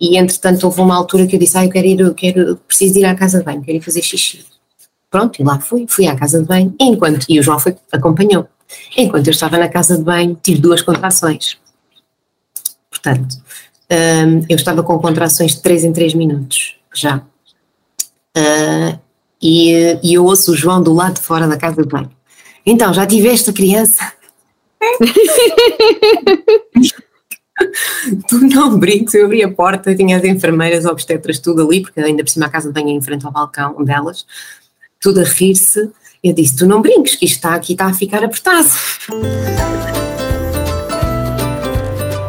e entretanto houve uma altura que eu disse, ah, eu quero ir, eu quero, preciso ir à casa de banho, quero ir fazer xixi. Pronto, e lá fui, fui à casa de banho, enquanto, e o João foi, acompanhou. Enquanto eu estava na casa de banho, tive duas contrações. Portanto, um, eu estava com contrações de 3 em 3 minutos, já. Uh, e, e eu ouço o João do lado de fora da casa de banho. Então, já tiveste a criança? tu não brinques, eu abri a porta, tinha as enfermeiras, obstetras, tudo ali, porque ainda por cima a casa é em frente ao balcão delas, tudo a rir-se. Eu disse: Tu não brinques, que isto está aqui, está a ficar apertado.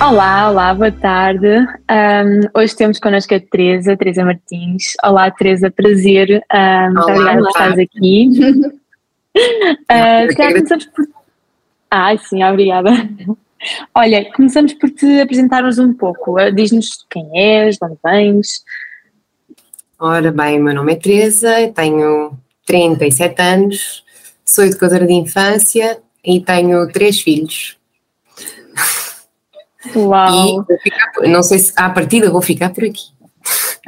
Olá, olá, boa tarde. Um, hoje temos connosco a Teresa, Teresa Martins. Olá, Teresa, prazer. Um, muito obrigada por estares aqui. uh, começamos por. Ai, sim, obrigada. Olha, começamos por te apresentarmos um pouco. Diz-nos quem és, de onde vens. Ora bem, meu nome é Teresa, tenho 37 anos, sou educadora de infância e tenho três filhos. Uau! E ficar, não sei se à partida vou ficar por aqui.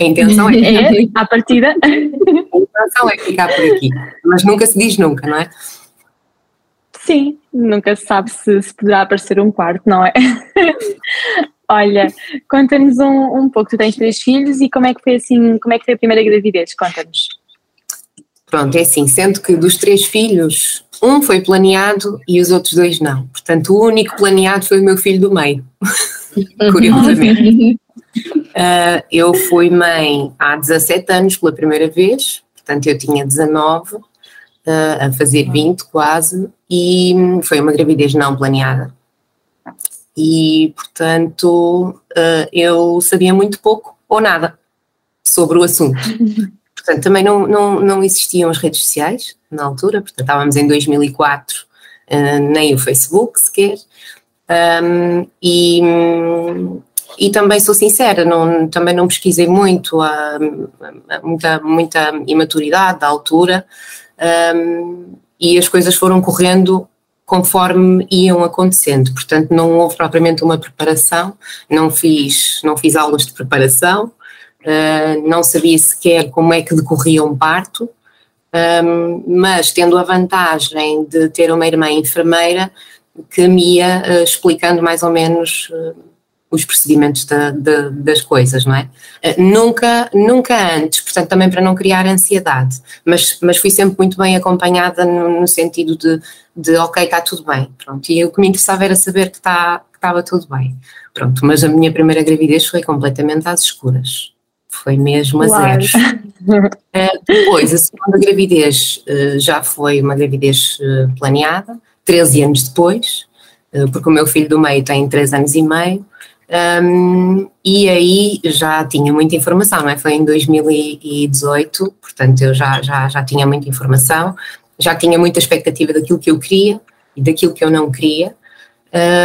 A intenção é, é à partida. A intenção é ficar por aqui, mas nunca se diz nunca, não é? Sim, nunca se sabe se, se poderá aparecer um quarto, não é? Olha, conta-nos um, um pouco, tu tens três filhos e como é que foi assim, como é que foi a primeira gravidez? Conta-nos. Pronto, é assim, sendo que dos três filhos, um foi planeado e os outros dois não. Portanto, o único planeado foi o meu filho do meio, curiosamente. Uh, eu fui mãe há 17 anos pela primeira vez, portanto, eu tinha 19, uh, ah, a fazer 20 quase, e foi uma gravidez não planeada. E, portanto, uh, eu sabia muito pouco ou nada sobre o assunto. Portanto, também não, não, não existiam as redes sociais na altura, portanto, estávamos em 2004, uh, eh, nem o Facebook sequer. Um, e, e também sou sincera, não, também não pesquisei muito, a, a muita, muita imaturidade da altura, um, e as coisas foram correndo conforme iam acontecendo. Portanto, não houve propriamente uma preparação, não fiz, não fiz aulas de preparação, uh, não sabia sequer como é que decorria um parto, um, mas tendo a vantagem de ter uma irmã enfermeira que me ia uh, explicando mais ou menos uh, os procedimentos da, da, das coisas, não é? Uh, nunca, nunca antes, portanto também para não criar ansiedade, mas, mas fui sempre muito bem acompanhada no, no sentido de, de ok, está tudo bem, pronto, e o que me interessava era saber que, que estava tudo bem, pronto, mas a minha primeira gravidez foi completamente às escuras foi mesmo a zero. Uh, depois, a segunda gravidez uh, já foi uma gravidez uh, planeada, 13 anos depois, porque o meu filho do meio tem 3 anos e meio, um, e aí já tinha muita informação, não é? Foi em 2018, portanto eu já, já, já tinha muita informação, já tinha muita expectativa daquilo que eu queria e daquilo que eu não queria,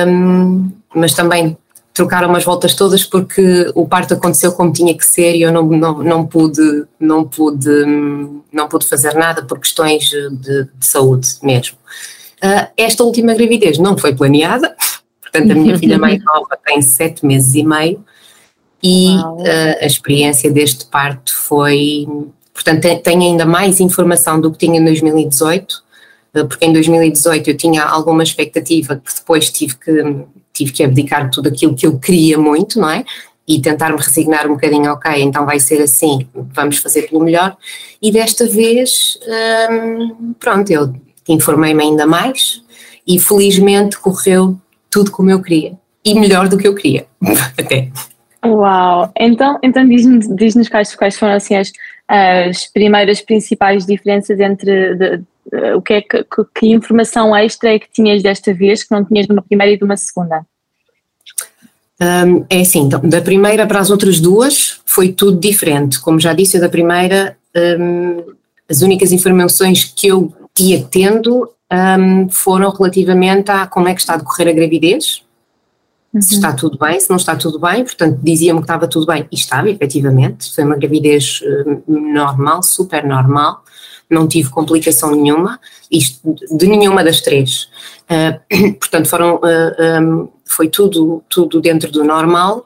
um, mas também trocaram umas voltas todas porque o parto aconteceu como tinha que ser e eu não, não, não, pude, não, pude, não pude fazer nada por questões de, de saúde mesmo. Uh, esta última gravidez não foi planeada, portanto a minha filha mais nova tem sete meses e meio e uh, a experiência deste parto foi, portanto tenho ainda mais informação do que tinha em 2018, ah, porque em 2018 eu tinha alguma expectativa que depois tive que tive que abdicar de tudo aquilo que eu queria muito, não é? E tentar me resignar um bocadinho, ok, então vai ser assim, vamos fazer pelo melhor. E desta vez, hum, pronto, eu informei-me ainda mais e felizmente correu tudo como eu queria. E melhor do que eu queria, até. Uau! Então, então diz-nos diz quais, quais foram assim as, as primeiras principais diferenças entre de, o que é que, que, informação extra é que tinhas desta vez que não tinhas numa primeira e de uma segunda? Um, é assim, então, da primeira para as outras duas foi tudo diferente. Como já disse, eu da primeira, um, as únicas informações que eu ia tendo um, foram relativamente a como é que está a decorrer a gravidez, uhum. se está tudo bem, se não está tudo bem, portanto diziam-me que estava tudo bem e estava, efetivamente, foi uma gravidez normal, super normal, não tive complicação nenhuma, isto de nenhuma das três. Uh, portanto, foram, uh, ah, um, foi tudo, tudo dentro do normal.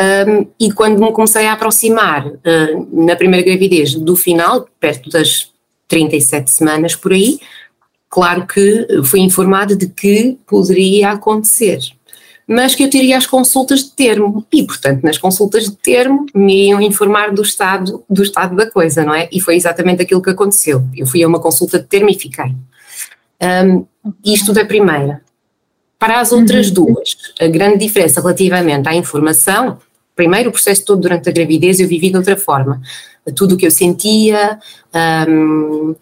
Um, e quando me comecei a aproximar uh, na primeira gravidez do final, perto das 37 semanas por aí, claro que fui informada de que poderia acontecer mas que eu teria as consultas de termo e, portanto, nas consultas de termo me iam informar do estado, do estado da coisa, não é? E foi exatamente aquilo que aconteceu. Eu fui a uma consulta de termo e fiquei. Um, isto da primeira. Para as outras uhum. duas, a grande diferença relativamente à informação, primeiro o processo todo durante a gravidez eu vivi de outra forma. Tudo o que eu sentia, um,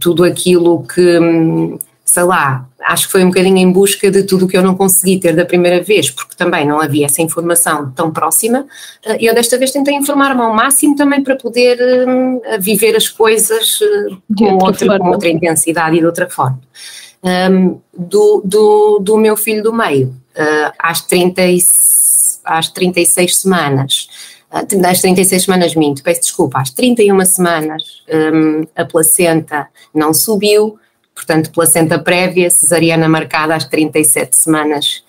tudo aquilo que sei lá, acho que foi um bocadinho em busca de tudo o que eu não consegui ter da primeira vez, porque também não havia essa informação tão próxima. Eh, eu desta vez tentei informar-me ao máximo também para poder uh, viver as coisas uh, com, outra, com outra intensidade e de outra forma. Um, do, do, do meu filho do meio, uh, às, 30 e, às 36 semanas, às 36 semanas minto, peço desculpa, às 31 semanas um, a placenta não subiu, portanto, placenta prévia, cesariana marcada às 37 semanas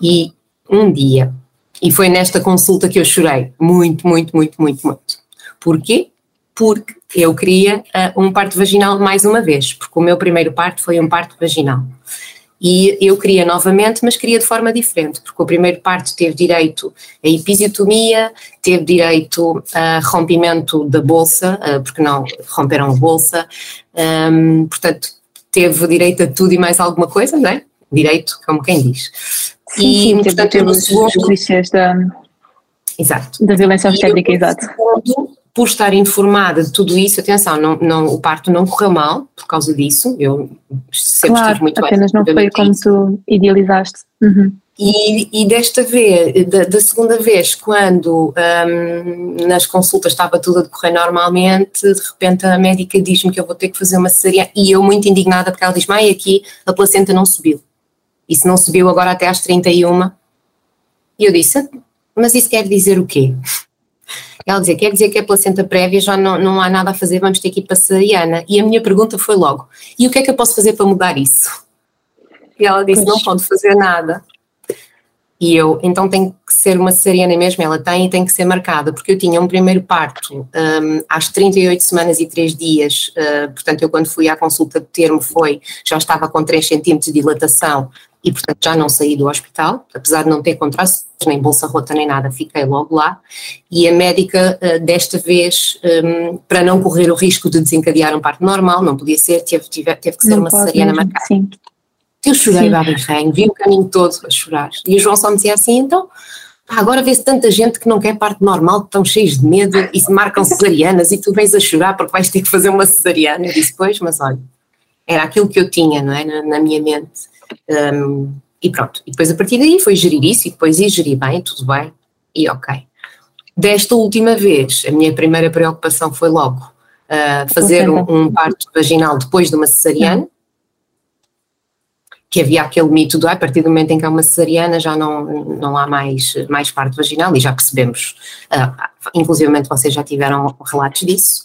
e um dia. E foi nesta consulta que eu chorei, muito, muito, muito, muito, muito. Porquê? Porque eu queria uh, um parto vaginal mais uma vez, porque o meu primeiro parto foi um parto vaginal. E eu queria novamente, mas queria de forma diferente, porque o primeiro parto teve direito a episiotomia, teve direito a rompimento da bolsa, uh, porque não romperam a bolsa, um, portanto, teve direito a tudo e mais alguma coisa, não é? Direito, como quem diz. Sim, e, sim, portanto, teve os, os da, exato. da violência obstétrica, exato. por estar informada de tudo isso, atenção, não, não, o parto não correu mal por causa disso, eu sempre claro, estive muito apenas bem. apenas não foi como tu idealizaste. Uhum. E, e, desta vez, da, da segunda vez, quando um, nas consultas estava tudo a decorrer normalmente, de repente a médica diz-me que eu vou ter que fazer uma cesariana, e eu muito indignada porque ela diz-me, ai aqui a placenta não subiu, e se não subiu agora até às 31, e eu disse, mas isso quer dizer o quê? Ela dizia, quer dizer que a placenta prévia já não, não há nada a fazer, vamos ter que ir para a cesariana, e a minha pergunta foi logo, e o que é que eu posso fazer para mudar isso? E ela disse, pois. não pode fazer nada. E eu, então tem que ser uma cesariana mesmo, ela tem e tem que ser marcada, porque eu tinha um primeiro parto um, às 38 semanas e 3 dias, uh, portanto eu quando fui à consulta de termo foi, já estava com 3 centímetros de dilatação e portanto já não saí do hospital, apesar de não ter contrações, nem bolsa rota nem nada, fiquei logo lá e a médica uh, desta vez, um, para não correr o risco de desencadear um parto normal, não podia ser, teve, teve, teve que ser não uma cesariana marcada. Sim. Eu chorei babirrenho, vi o caminho todo a chorar. E o João só me dizia assim, então, agora vê-se tanta gente que não quer parte normal, que estão cheios de medo e se marcam cesarianas e tu vens a chorar porque vais ter que fazer uma cesariana. Eu disse, pois, mas olha, era aquilo que eu tinha, não é, na, na minha mente. Um, e pronto, e depois a partir daí foi gerir isso e depois ia gerir bem, tudo bem, e ok. Desta última vez, a minha primeira preocupação foi logo uh, fazer um, um, parto vaginal depois de uma cesariana, que havia aquele mito do ah, a partir do momento em que há uma cesariana já não, não há mais, mais parto vaginal e já percebemos, uh, inclusivamente vocês já tiveram relatos disso,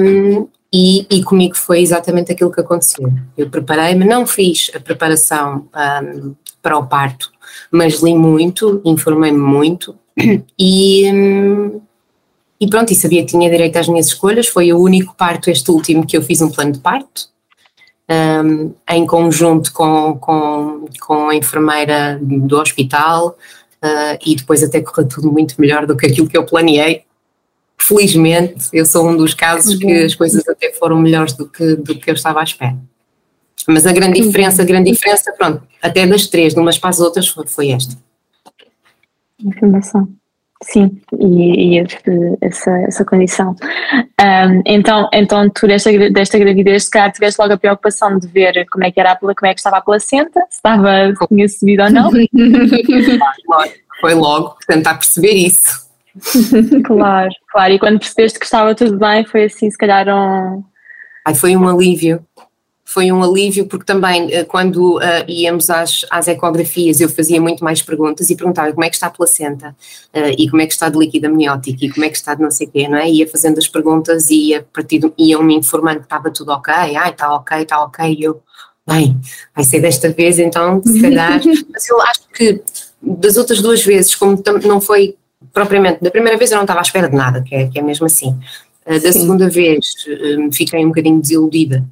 um, e, e, comigo foi exatamente aquilo que aconteceu. Eu preparei-me, não fiz a preparação um, para o parto, mas li muito, informei-me muito e, um, e pronto, e sabia que tinha direito às minhas escolhas. Foi o único parto, este último, que eu fiz um plano de parto um, em conjunto com, com, com a enfermeira do hospital uh, e depois até correu tudo muito melhor do que aquilo que eu planeei. Felizmente, eu sou um dos casos que as coisas até foram melhores do que, do que eu estava à espera. Mas a grande diferença, a grande diferença, pronto, até das três, de umas para as outras, foi, foi esta. Informação. Sim, e, e este, essa, essa condição. Um, então, então, tu desta, desta gravidez, se calhar tiveste logo a preocupação de ver como é que, era, como é que estava a placenta, se estava, se tinha subido ou não. foi logo tentar perceber isso. claro, claro. E quando percebeste que estava tudo bem, foi assim, se calhar um. Ai, foi um alívio. Foi um alívio porque também eh, quando uh, íamos às, às ecografias eu fazia muito mais perguntas e perguntava como é que está a placenta? Uh, e como é que está de líquido amniótico? E como é que está de não sei o quê, não é? Ia fazendo as perguntas e ia partir, iam-me informando que estava tudo ok, ai, está ok, está ok, e eu, bem, vai ser desta vez então, se calhar, mas eu acho que das outras duas vezes, como não foi propriamente, da primeira vez eu não estava à espera de nada, que é, que é mesmo assim. Da Sim. segunda vez fiquei um bocadinho desiludida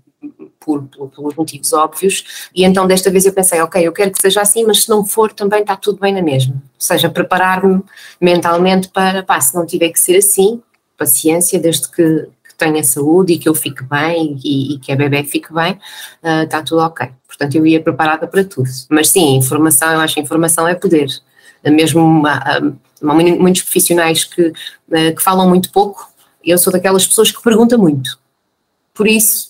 por, por, motivos óbvios, e então desta vez eu pensei, ok, eu quero que seja assim, mas se não for também está tudo bem na mesma. Ou seja, preparar-me mentalmente para, pá, se não tiver que ser assim, paciência, desde que, que tenha saúde e que eu fique bem e, e que a bebê fique bem, uh, está tudo ok. Portanto, eu ia preparada para tudo. Mas sim, informação, eu acho que informação é poder. Mesmo uma, uma, muitos profissionais que, que falam muito pouco, eu sou daquelas pessoas que perguntam muito. Por isso,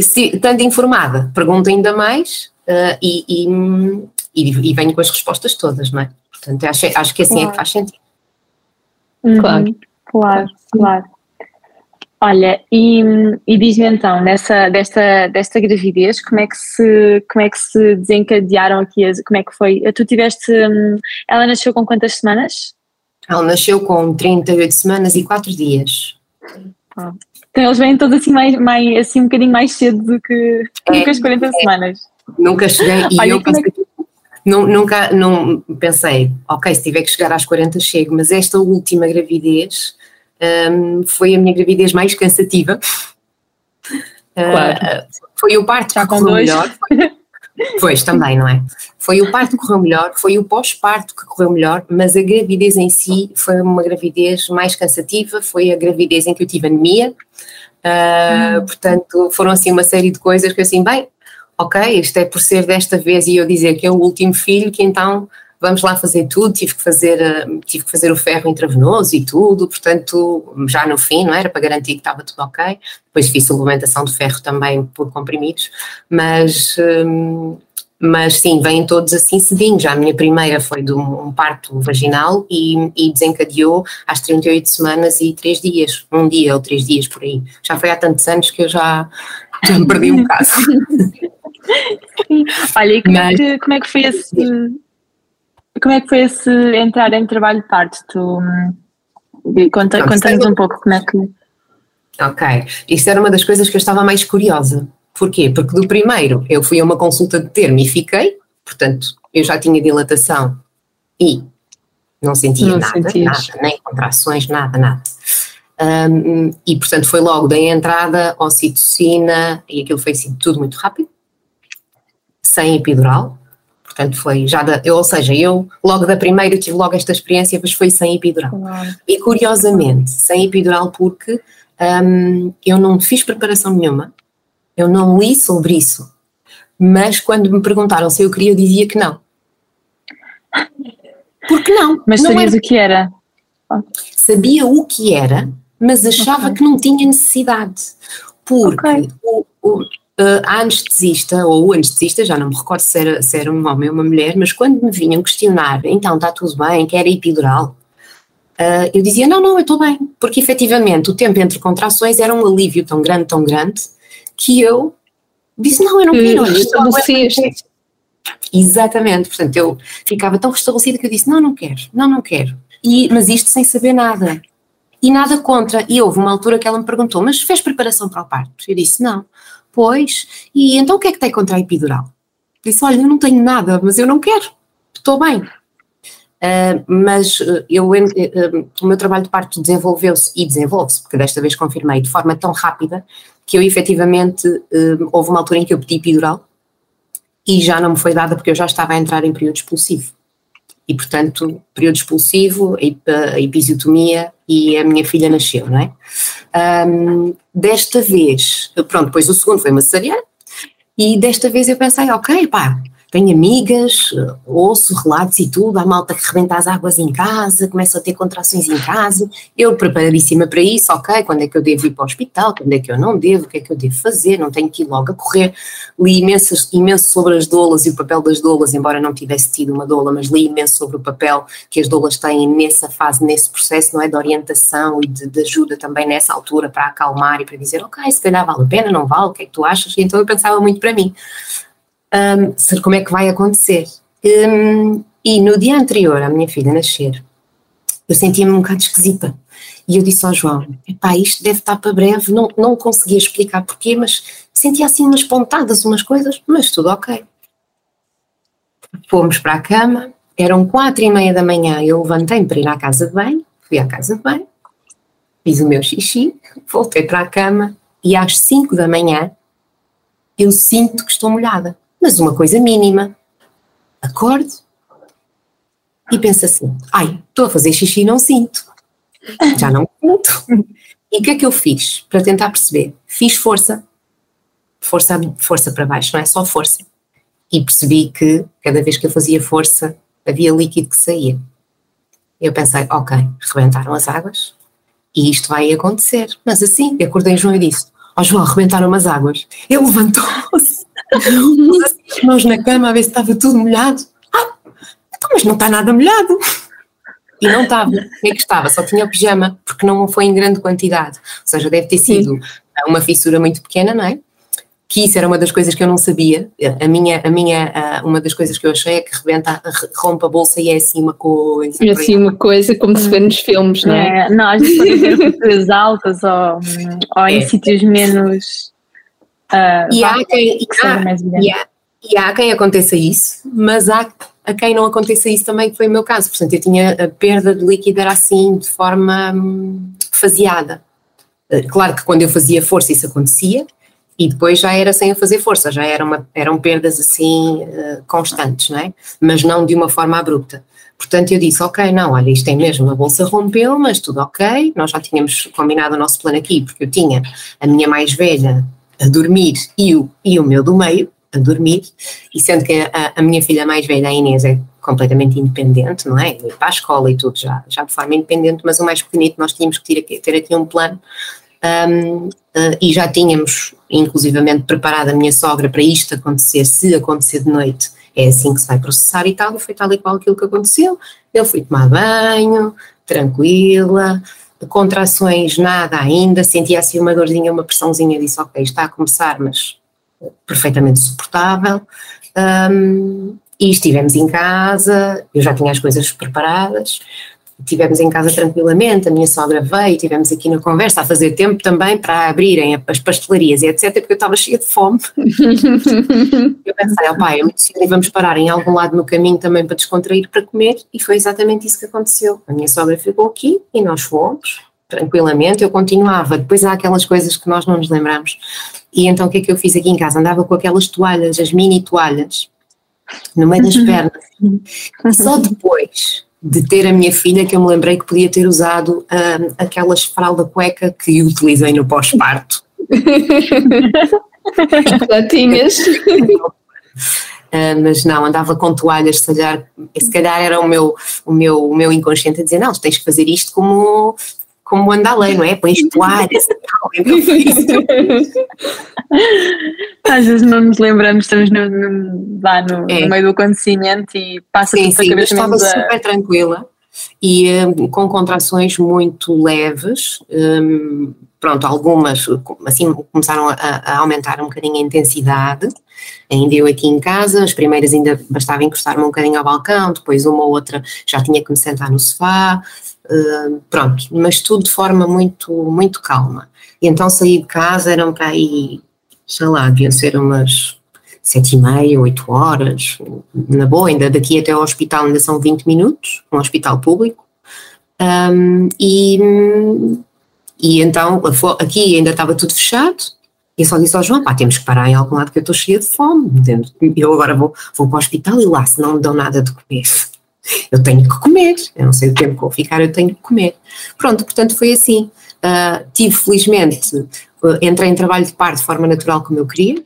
se, estando informada, pergunto ainda mais uh, e, e, e, e, venho com as respostas todas, não é? Portanto, acho, acho que assim claro. é que faz sentido. Uhum. Claro. Claro, claro. Olha, e, e diz-me então, nessa, desta, desta gravidez, como é, que se, como é que se desencadearam aqui, as, como é que foi? Tu tiveste, hum, ela nasceu com quantas semanas? Ela nasceu com 38 semanas e 4 dias. Ah. Então eles vêm todos assim, mais, mais, assim um bocadinho mais cedo do que, é, do que as 40 é. semanas. Nunca cheguei e Olha, eu pensei, é que... nunca não, pensei, ok, se tiver que chegar às 40 chego, mas esta última gravidez um, foi a minha gravidez mais cansativa. Claro. Uh, foi o parto Já que correu dois. melhor. Pois, também, não é? Foi o parto que correu melhor, foi o pós-parto que correu melhor, mas a gravidez em si foi uma gravidez mais cansativa, foi a gravidez em que eu tive anemia, uh, hum. portanto foram assim uma série de coisas que assim, bem, ok, isto é por ser desta vez e eu dizer que é o último filho, que então vamos lá fazer tudo, tive que fazer, eh, tive que fazer o ferro intravenoso e tudo, portanto, já no fim, não era para garantir que estava tudo ok. Depois fiz suplementação de ferro também por comprimidos, mas, hum, mas sim, vêm todos assim cedinho. Já a minha primeira foi de um, parto vaginal e, e, desencadeou às 38 semanas e 3 dias, um dia ou 3 dias por aí. Já foi há tantos anos que eu já, já me perdi um bocado. Olha, e como, mas, é que, como é que foi esse como é que foi esse entrar em trabalho de parte? Tu hum, conta, conta-nos um pouco como é que. Ok, isto era uma das coisas que eu estava mais curiosa. Porquê? Porque do primeiro eu fui a uma consulta de termo e fiquei, portanto, eu já tinha dilatação e não sentia não nada, sentias. nada, nem contrações, nada, nada. Um, e portanto foi logo da entrada, ocitocina, e aquilo foi assim tudo muito rápido, sem epidural, portanto foi já da, eu, ou seja, eu logo da primeira tive logo esta experiência, mas foi sem epidural. Claro. E curiosamente, sem epidural porque um, eu não fiz preparação nenhuma, eu não li sobre isso, mas quando me perguntaram se eu queria, eu dizia que não. Porque não? Mas não sabias era. o que era? Sabia o que era, mas achava okay. que não tinha necessidade. Porque okay. o, o, uh, a anestesista, ou o anestesista, já não me recordo se era, se era um homem ou uma mulher, mas quando me vinham questionar, então está tudo bem, quer epidural, uh, eu dizia, não, não, eu estou bem, porque efetivamente o tempo entre contrações era um alívio tão grande, tão grande, que eu disse, não, eu não quero. Estabeleceste. Exatamente, portanto eu ficava tão restabelecida que eu disse, não, não quero, não, não quero. E, mas isto sem saber nada. E nada contra. E houve uma altura que ela me perguntou, mas fez preparação para o parto? Eu disse, não. Pois, e então o que é que tem contra a epidural? Disse, olha, eu não tenho nada, mas eu não quero, estou bem. Uh, mas uh, eu, uh, o meu trabalho de parto desenvolveu-se e desenvolve-se, porque desta vez confirmei, de forma tão rápida que eu efetivamente, houve uma altura em que eu pedi epidural e já não me foi dada porque eu já estava a entrar em período expulsivo. E portanto, período expulsivo, a episiotomia e a minha filha nasceu, não é? Um, desta vez, pronto, depois o segundo foi uma cesariana, e desta vez eu pensei, ok, pá, tenho amigas, ouço relatos e tudo, há malta que rebenta as águas em casa, começa a ter contrações em casa, eu preparadíssima para isso, ok, quando é que eu devo ir para o hospital, quando é que eu não devo, o que é que eu devo fazer, não tenho que ir logo a correr, li imensas, imenso sobre as doulas e o papel das doulas, embora não tivesse tido uma doula, mas li imenso sobre o papel que as doulas têm nessa fase, nesse processo, não é, de orientação e de, de ajuda também nessa altura para acalmar e para dizer, ok, se calhar vale a pena, não vale, o que é que tu achas? E então eu pensava muito para mim, um, como é que vai acontecer. Um, e no dia anterior à minha filha nascer, eu sentia-me um bocado esquisita. E eu disse ao João: epá, isto deve estar para breve. Não, não conseguia explicar porquê, mas sentia assim umas pontadas, umas coisas, mas tudo ok. Fomos para a cama, eram quatro e meia da manhã. Eu levantei-me para ir à casa de banho, fui à casa de banho, fiz o meu xixi, voltei para a cama e às cinco da manhã eu sinto que estou molhada mas uma coisa mínima. Acordo e penso assim: ai, estou a fazer xixi e não sinto. Já não sinto. E o que é que eu fiz para tentar perceber? Fiz força. Força, força para baixo, não é só força. E percebi que cada vez que eu fazia força havia líquido que saía. Eu pensei, ok, rebentaram as águas e isto vai acontecer. Mas assim, acordei João e disse: Ó oh, João, rebentaram as águas. Ele levantou-se mãos na cama a ver se estava tudo molhado. Ah, então, mas não está nada molhado. E não estava. O que é que estava? Só tinha o pijama, porque não foi em grande quantidade. Ou seja, deve ter sido Sim. uma fissura muito pequena, não é? Que isso era uma das coisas que eu não sabia. A minha, a minha, uma das coisas que eu achei é que rebenta, rompe a bolsa e é assim uma coisa. É assim uma coisa como se vê nos filmes, não é? é não, às vezes pode ver altas ou, ou é. em sítios menos Uh, e, há quem, que há, e, há, e há quem aconteça isso, mas há a quem não aconteça isso também, que foi o meu caso. Portanto, eu tinha a perda de líquido era assim, de forma hum, faseada. Uh, claro que quando eu fazia força isso acontecia, e depois já era sem eu fazer força, já era uma, eram perdas assim uh, constantes, não é? Mas não de uma forma abrupta. Portanto, eu disse, ok, não, olha, isto é mesmo, a bolsa rompeu, mas tudo ok, nós já tínhamos combinado o nosso plano aqui, porque eu tinha a minha mais velha a dormir e o, e o meu do meio a dormir, e sendo que a, a minha filha mais velha, a Inês, é completamente independente, não é? Ir para a escola e tudo, já, já de forma independente, mas o mais pequenito nós tínhamos que ter aqui, ter aqui um plano um, uh, e já tínhamos inclusivamente preparado a minha sogra para isto acontecer, se acontecer de noite, é assim que se vai processar e tal, e foi tal e qual aquilo que aconteceu. Eu fui tomar banho, tranquila, contrações nada ainda, sentia assim uma dorzinha, uma pressãozinha, disse ok, está a começar, mas perfeitamente suportável. Um, e estivemos em casa, eu já tinha as coisas preparadas, estivemos em casa tranquilamente, a minha sogra veio, estivemos aqui na conversa a fazer tempo também para abrirem as pastelarias e etc, porque eu estava cheia de fome. eu pensei, oh, pai, é muito cedo e vamos parar em algum lado no caminho também para descontrair para comer e foi exatamente isso que aconteceu. A minha sogra ficou aqui e nós fomos tranquilamente, eu continuava, depois há aquelas coisas que nós não nos lembramos. E então o que é que eu fiz aqui em casa? Andava com aquelas toalhas, as mini toalhas, no meio das pernas. Só depois de ter a minha filha que eu me lembrei que podia ter usado um, aquelas fralda cueca que utilizei no pós-parto. Já tinhas. Uh, mas não, andava com toalhas, se calhar, se calhar era o meu, o, meu, o meu inconsciente a dizer, não, tens que fazer isto como, como anda a lei, não é? Pões toalhas e tal, então Às vezes não nos lembramos, estamos no, no, lá no, é. no meio do acontecimento e passa sim, sim, cabeça. Sim, estava a... super tranquila e um, com contrações muito leves, um, pronto, algumas assim começaram a, a, aumentar um bocadinho a intensidade, ainda eu aqui em casa, as primeiras ainda bastava encostar-me um bocadinho ao balcão, depois uma ou outra já tinha que me sentar no sofá, pronto, mas tudo de forma muito, muito calma. E então saí de casa, eram para aí, sei lá, deviam ser umas sete e meia, oito horas, na boa, ainda daqui até ao hospital ainda são 20 minutos, um hospital público, um, e, e então aqui ainda estava tudo fechado, e eu só disse ao João, pá, temos que parar em algum lado que eu estou cheia de fome, eu agora vou, vou para o hospital e lá se não me dão nada de comer, eu tenho que comer, eu não sei o tempo que vou ficar, eu tenho que comer. Pronto, portanto foi assim, uh, tive felizmente, uh, entrei em trabalho de parto de forma natural como eu queria,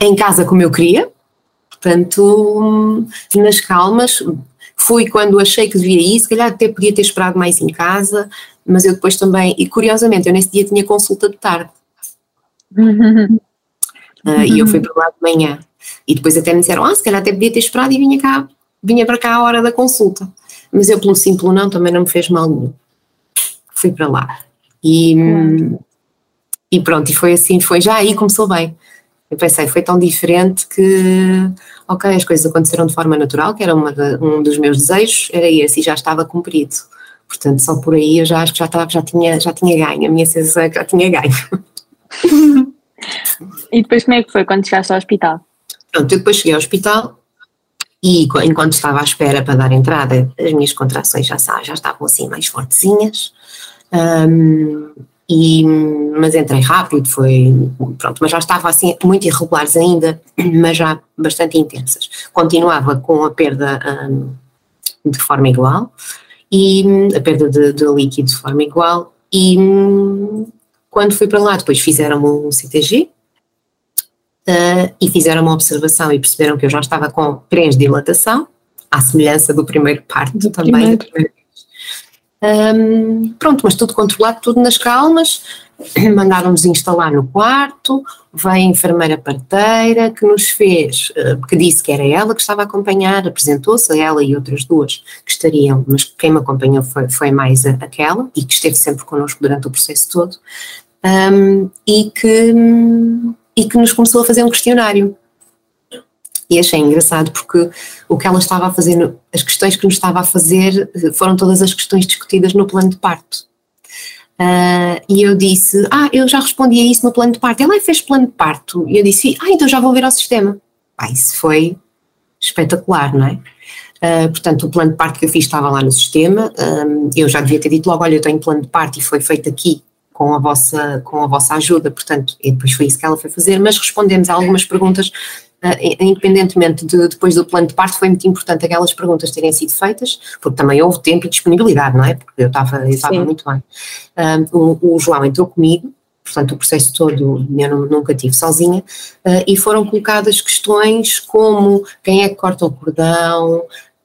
em casa como eu queria, Portanto, nas calmas, fui quando achei que devia ir, se calhar até podia ter esperado mais em casa, mas eu depois também, e curiosamente, eu nesse dia tinha consulta de tarde. Uh, e eu fui para lá de manhã. E depois até me disseram, ah, se calhar até podia ter esperado e vinha cá, vinha para cá a hora da consulta. Mas eu, pelo simples não, também não me fez mal nenhum. Fui para lá. E, e pronto, e foi assim, foi já aí começou bem. Eu pensei, foi tão diferente que, ok, as coisas aconteceram de forma natural, que era de, um dos meus desejos, era esse e já estava cumprido. Portanto, só por aí eu já acho que já, estava, já, tinha, já tinha ganho, a minha sensação é que já tinha ganho. e depois como é que foi quando chegaste ao hospital? Pronto, eu depois cheguei ao hospital e enquanto estava à espera para dar entrada, as minhas contrações já, já estavam assim mais fortezinhas. Um, e, mas entrei rápido, foi, pronto, mas já estava assim muito irregulares ainda, mas já bastante intensas. Continuava com a perda um, de forma igual, e a perda de, de, líquido de forma igual, e quando fui para lá depois fizeram um CTG, uh, e fizeram uma observação e perceberam que eu já estava com dilatação, à semelhança do primeiro parto do também, primeiro. Um, pronto, mas tudo controlado, tudo nas calmas. Mandaram-nos instalar no quarto. Veio a enfermeira parteira que nos fez, uh, que disse que era ela que estava a acompanhar, apresentou-se a ela e outras duas que estariam, mas quem me acompanhou foi, foi mais a, aquela e que esteve sempre connosco durante o processo todo. Um, e, que, e que nos começou a fazer um questionário e achei engraçado porque o que ela estava a fazer, as questões que nos estava a fazer foram todas as questões discutidas no plano de parto. Uh, e eu disse, ah, eu já respondi a isso no plano de parto. Ela fez plano de parto. E eu disse, ah, então já vou ver ao sistema. Pá, isso foi espetacular, não é? Uh, portanto, o plano de parto que eu fiz estava lá no sistema. Eu já devia ter dito logo, olha, eu tenho plano de parto e foi feito aqui com a vossa, com a vossa ajuda, portanto, e depois foi isso que ela foi fazer, mas respondemos a algumas perguntas Uh, independentemente de depois do plano de parto, foi muito importante aquelas perguntas terem sido feitas, porque também houve tempo e disponibilidade, não é? Porque eu estava, eu estava muito bem. Uh, o, o, João entrou comigo, portanto o processo todo eu nunca tive sozinha, uh, e foram colocadas questões como quem é que corta o cordão,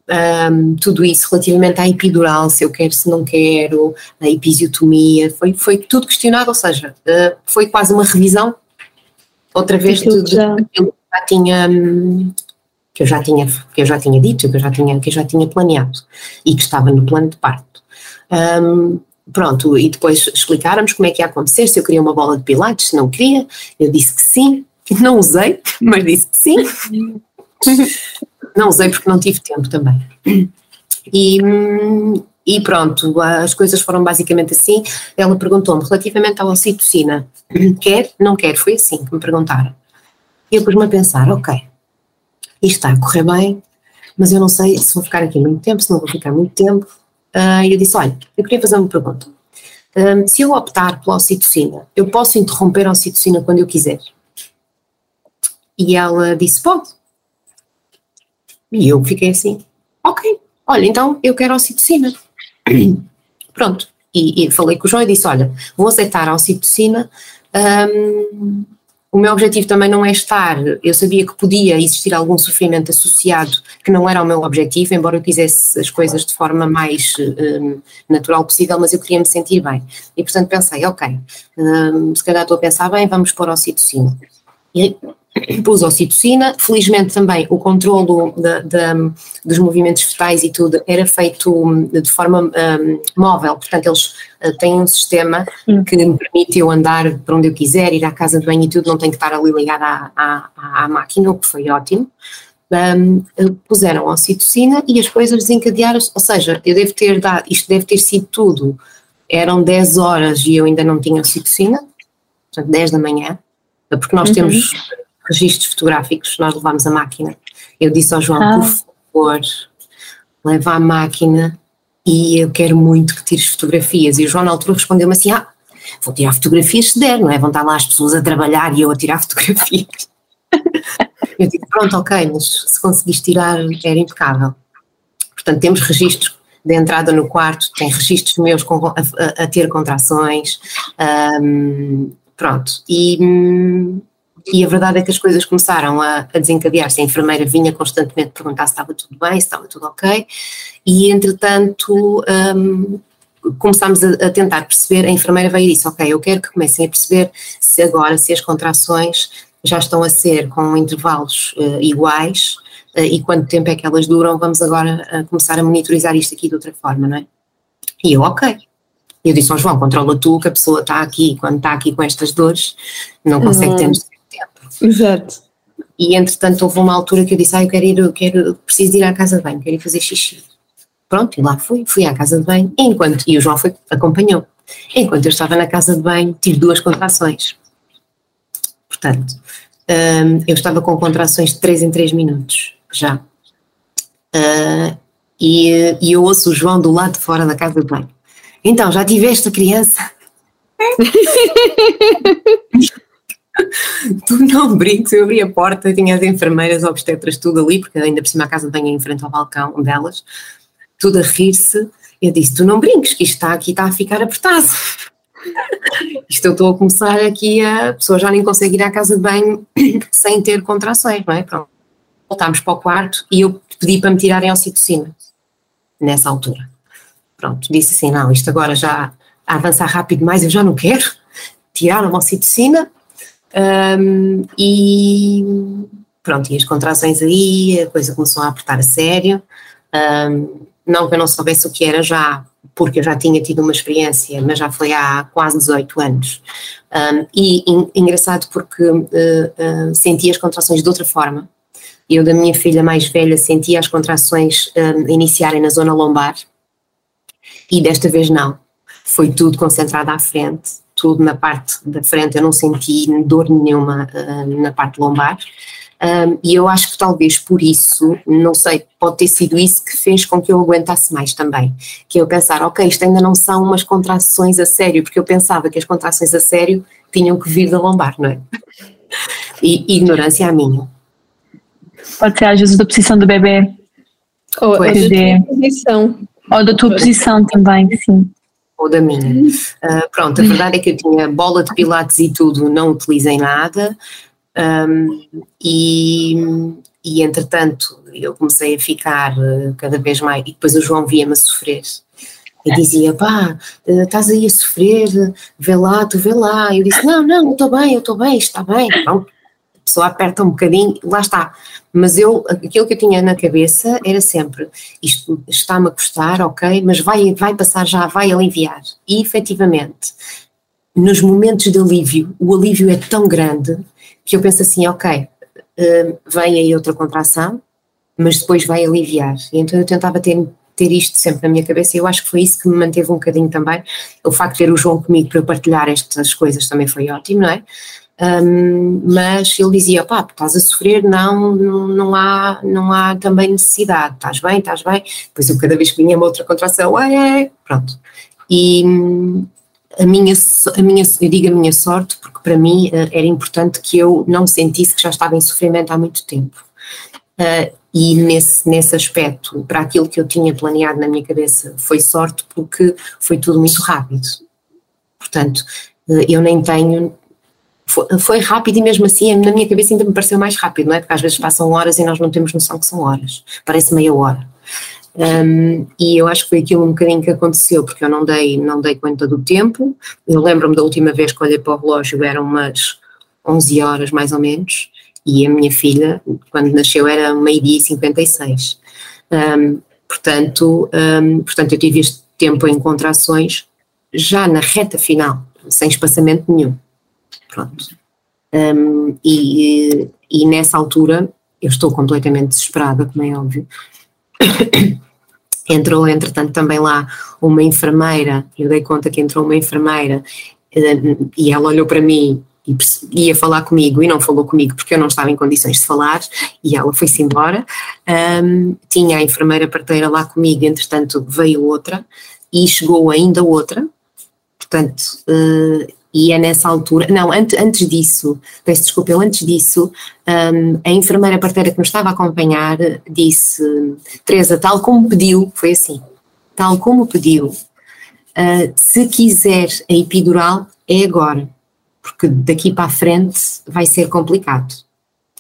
um, tudo isso relativamente à epidural, se eu quero, se não quero, a episiotomia, foi, foi tudo questionado, ou seja, foi quase uma revisão. Outra vez de, de, de, já tinha que eu já tinha que eu já tinha dito que eu já tinha que eu já tinha planeado e que estava no plano de parto. Um, pronto e depois explicáramos como é que ia acontecer se eu queria uma bola de pilates se não queria. Eu disse que sim não usei mas disse que sim não usei porque não tive tempo também e e pronto, as coisas foram basicamente assim. Ela perguntou-me relativamente à ocitocina: quer, não quer? Foi assim que me perguntaram. E eu pus-me a pensar, ok, isto está a correr bem, mas eu não sei se vou ficar aqui muito tempo, se não vou ficar muito tempo. Uh, e eu disse, olha, eu queria fazer uma pergunta. Um, se eu optar pela ocitocina, eu posso interromper a ocitocina quando eu quiser? E ela disse, pode. E eu fiquei assim, ok, olha, então eu quero a ocitocina. Pronto. E, e, falei com o João e disse, olha, vou aceitar a um, o meu objetivo também não é estar, eu sabia que podia existir algum sofrimento associado que não era o meu objetivo, embora eu quisesse as coisas de forma mais um, natural possível, mas eu queria me sentir bem. E portanto pensei, ok, um, se calhar estou a pensar bem, vamos pôr ocitocina. E pus ocitocina, felizmente também o controlo de, de, dos movimentos fetais e tudo era feito hum, de forma um, móvel, portanto eles uh, têm um sistema que me permite eu andar para onde eu quiser, ir à casa de banho e tudo, não tenho que estar ali ligada à, à, à máquina, o que foi ótimo. Um, puseram ocitocina e as coisas desencadearam-se, ou seja, eu devo ter dado, isto deve ter sido tudo, eram 10 horas e eu ainda não tinha ocitocina, portanto 10 da manhã, porque nós uhum. temos registros fotográficos, nós levámos a máquina. Eu disse ao João, ah. por favor, leva a máquina e eu quero muito que tires fotografias. E o João na altura respondeu-me assim, ah, vou tirar fotografias se der, não é? Vão estar lá as pessoas a trabalhar e eu a tirar fotografias. eu digo, pronto, ok, mas se conseguiste tirar era impecável. Portanto, temos registros de entrada no quarto, tem registros meus com, a, a, a, ter contrações, um, pronto, e, e a verdade é que as coisas começaram a, a desencadear-se. A enfermeira vinha constantemente perguntar se estava tudo bem, se estava tudo ok, e entretanto um, começámos a, a, tentar perceber. A enfermeira veio e disse: Ok, eu quero que comecem a perceber se agora, se as contrações já estão a ser com intervalos uh, iguais uh, e quanto tempo é que elas duram, vamos agora uh, começar a monitorizar isto aqui de outra forma, não é? E eu, ok. Eu disse ao João, controla tu que a pessoa está aqui, quando está aqui com estas dores, não consegue uhum. ter Exato. E entretanto houve uma altura que eu disse, ah, eu quero ir, eu quero, preciso ir à casa de banho, quero ir fazer xixi. Pronto, e lá fui, fui à casa de banho, enquanto, e o João foi, acompanhou. Enquanto eu estava na casa de banho, tive duas contrações. Portanto, um, eu estava com contrações de 3 em 3 minutos, já. Uh, e, e eu ouço o João do lado de fora da casa de banho. Então, já tiveste a criança? tu não brinques, eu abri a porta, tinha as enfermeiras, obstetras, tudo ali, porque ainda por cima a casa banho em frente ao balcão delas, tudo a rir-se. Eu disse: Tu não brinques, que isto está aqui, está a ficar apertado. isto eu estou a começar aqui, a pessoa já nem consegue ir à casa de banho sem ter contrações, não é? Pronto. Voltámos para o quarto e eu pedi para me tirarem a oxitocina, nessa altura. Pronto, disse assim: Não, isto agora já a avançar rápido demais, eu já não quero. Tiraram a oxitocina um, e pronto, e as contrações aí, a coisa começou a apertar a sério. Um, não que eu não soubesse o que era já, porque eu já tinha tido uma experiência, mas já foi há quase 18 anos. Um, e in, engraçado porque uh, uh, senti as contrações de outra forma. Eu, da minha filha mais velha, sentia as contrações um, iniciarem na zona lombar, e desta vez não. Foi tudo concentrado à frente tudo na parte da frente, eu não senti dor nenhuma uh, na parte lombar. Um, e eu acho que talvez por isso, não sei, pode ter sido isso que fez com que eu aguentasse mais também. Que eu pensar, ok, isto ainda não são umas contrações a sério, porque eu pensava que as contrações a sério tinham que vir da lombar, não é? E ignorância a minha. Pode ser às vezes da posição do bebê. Ou, pois. tua posição. Ou da tua posição também, sim ou da minha. Uh, pronto, a verdade é que eu tinha bola de pilates e tudo, não utilizei nada, um, e, e entretanto eu comecei a ficar uh, cada vez mais, e depois o João via-me a sofrer. E dizia, pá, uh, estás aí a sofrer, vê lá, tu vê lá. Eu disse, não, não, eu estou bem, eu estou bem, está bem. Pronto, pessoa aperta um bocadinho, lá está. Mas eu, aquilo que eu tinha na cabeça era sempre, isto está-me a custar, ok, mas vai, vai passar já, vai aliviar. E efetivamente, nos momentos de alívio, o alívio é tão grande que eu penso assim, ok, uh, vem aí outra contração, mas depois vai aliviar. E então eu tentava ter, ter isto sempre na minha cabeça e eu acho que foi isso que me manteve um bocadinho também. O facto de ter o João comigo para partilhar estas coisas também foi ótimo, não é? Um, mas ele dizia, pá, estás a sofrer, não, não, não, há, não há também necessidade, estás bem, estás bem, depois eu cada vez que vinha uma outra contração, é, pronto. E a minha, a minha, eu digo a minha sorte porque para mim uh, era importante que eu não sentisse que já estava em sofrimento há muito tempo. Uh, e nesse, nesse aspecto, para aquilo que eu tinha planeado na minha cabeça, foi sorte porque foi tudo muito rápido. Portanto, uh, eu nem tenho foi, foi, rápido e mesmo assim na minha cabeça ainda me pareceu mais rápido, não é? Porque às vezes passam horas e nós não temos noção que são horas, parece meia hora. Um, e eu acho que foi aquilo um bocadinho que aconteceu, porque eu não dei, não dei conta do tempo. Eu lembro-me da última vez que olhei para o relógio, eram umas 11 horas mais ou menos, e a minha filha, quando nasceu, era meio-dia e 56. Um, portanto, um, portanto, eu tive este tempo em contrações já na reta final, sem espaçamento nenhum. Pronto. Um, e, e nessa altura eu estou completamente desesperada, como é óbvio. entrou, entretanto, também lá uma enfermeira, eu dei conta que entrou uma enfermeira e ela olhou para mim e ia falar comigo e não falou comigo porque eu não estava em condições de falar e ela foi-se embora. Um, tinha a enfermeira parteira lá comigo, entretanto veio outra e chegou ainda outra, portanto uh, e é nessa altura, não, antes, antes disso, peço desculpa, eu antes disso, um, a enfermeira parteira que me estava a acompanhar disse, Teresa, tal como pediu, foi assim, tal como pediu, uh, se quiser a epidural, é agora, porque daqui para a frente vai ser complicado.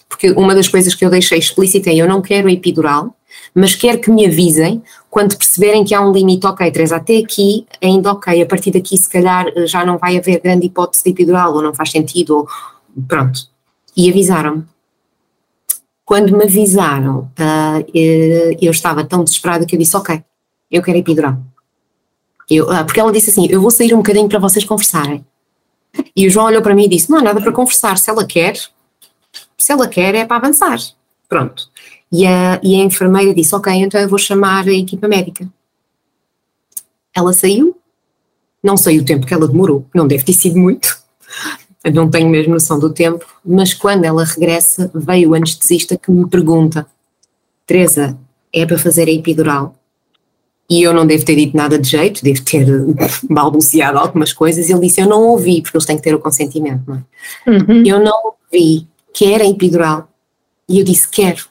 Porque uma das coisas que eu deixei explícita é eu não quero a epidural, mas quero que me avisem quando perceberem que há um limite, ok, Teresa, até aqui ainda ok, a partir daqui se calhar já não vai haver grande hipótese de epidural, ou não faz sentido, ou pronto. E avisaram-me. Quando me avisaram, uh, eu estava tão desesperada que eu disse, ok, eu quero epidural. Eu, uh, porque ela disse assim, eu vou sair um bocadinho para vocês conversarem. E o João olhou para mim e disse, não há nada para conversar, se ela quer, se ela quer é para avançar. Pronto. E a, e a enfermeira disse: Ok, então eu vou chamar a equipa médica. Ela saiu, não sei o tempo que ela demorou, não deve ter sido muito, eu não tenho mesmo noção do tempo, mas quando ela regressa, veio o anestesista que me pergunta: Teresa, é para fazer a epidural? E eu não devo ter dito nada de jeito, devo ter balbuciado algumas coisas. Ele disse: Eu não ouvi, porque eles têm que ter o consentimento, não é? Uhum. Eu não ouvi que era epidural. E eu disse: Quero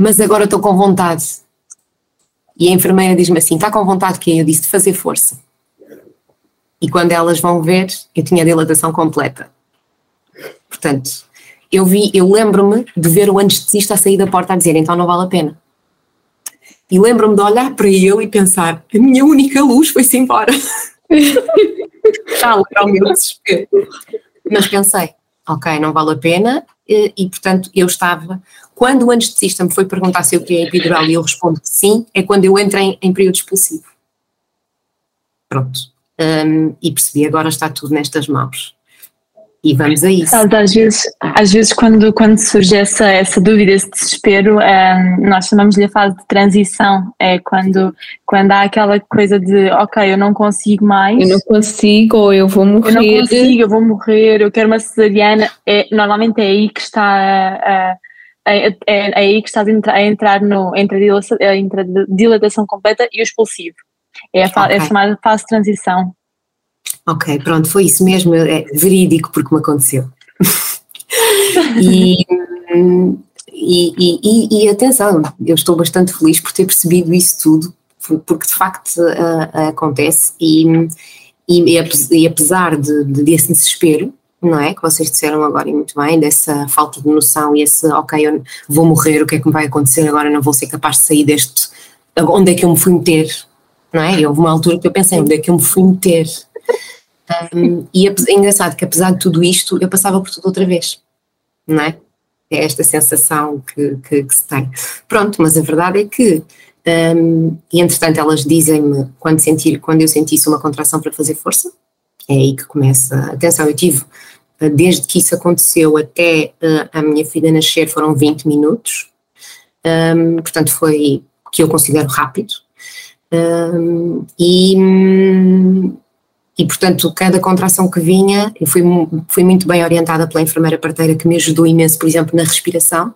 mas agora estou com vontade. E a enfermeira diz-me assim: está com vontade que Eu disse: de fazer força. E quando elas vão ver, eu tinha a dilatação completa. Portanto, eu vi, eu lembro-me de ver o anestesista a sair da porta a dizer: então não vale a pena. E lembro-me de olhar para ele e pensar: a minha única luz foi-se embora. Tal era o meu desespero. Mas pensei: ok, não vale a pena, e, e portanto eu estava quando o anestesista me foi perguntar se eu queria epidural e eu respondo que sim, é quando eu entrei em, em período expulsivo. Pronto. Um, e percebi, agora está tudo nestas mãos. E vamos a isso. Às vezes, às vezes quando, quando surge essa, essa dúvida, esse desespero, um, nós chamamos-lhe a fase de transição. É quando, quando há aquela coisa de, ok, eu não consigo mais. Eu não consigo, ou eu vou morrer. Eu não consigo, eu vou morrer, eu quero uma cesariana. É, normalmente é aí que está a, a é, é, é aí que estás a entrar, no, entre, a dilatação, entre a dilatação completa e o expulsivo. É a, okay. é a chamada fase de transição. Ok, pronto, foi isso mesmo, é verídico porque me aconteceu. e, e, e, e, atenção, eu estou bastante feliz por ter percebido isso tudo, porque de facto uh, acontece e, e, apesar de, de, desse desespero, não é? Que vocês disseram agora e muito bem, dessa falta de noção e esse, ok, eu vou morrer, o que é que me vai acontecer agora, não vou ser capaz de sair deste, onde é que eu me fui meter, não é? Houve uma altura que eu pensei, onde é que eu me fui meter? Um, e é, engraçado que apesar de tudo isto, eu passava por tudo outra vez, não é? É esta sensação que, que, que se tem. Pronto, mas a verdade é que um, e entretanto elas dizem-me quando, sentir, quando eu sentisse uma contração para fazer força, é aí que começa. Atenção, eu tive, desde que isso aconteceu até uh, a minha filha nascer, foram 20 minutos, um, portanto foi que eu considero rápido. Um, e, e, portanto, cada contração que vinha, eu fui, fui muito bem orientada pela enfermeira parteira que me ajudou imenso, por exemplo, na respiração,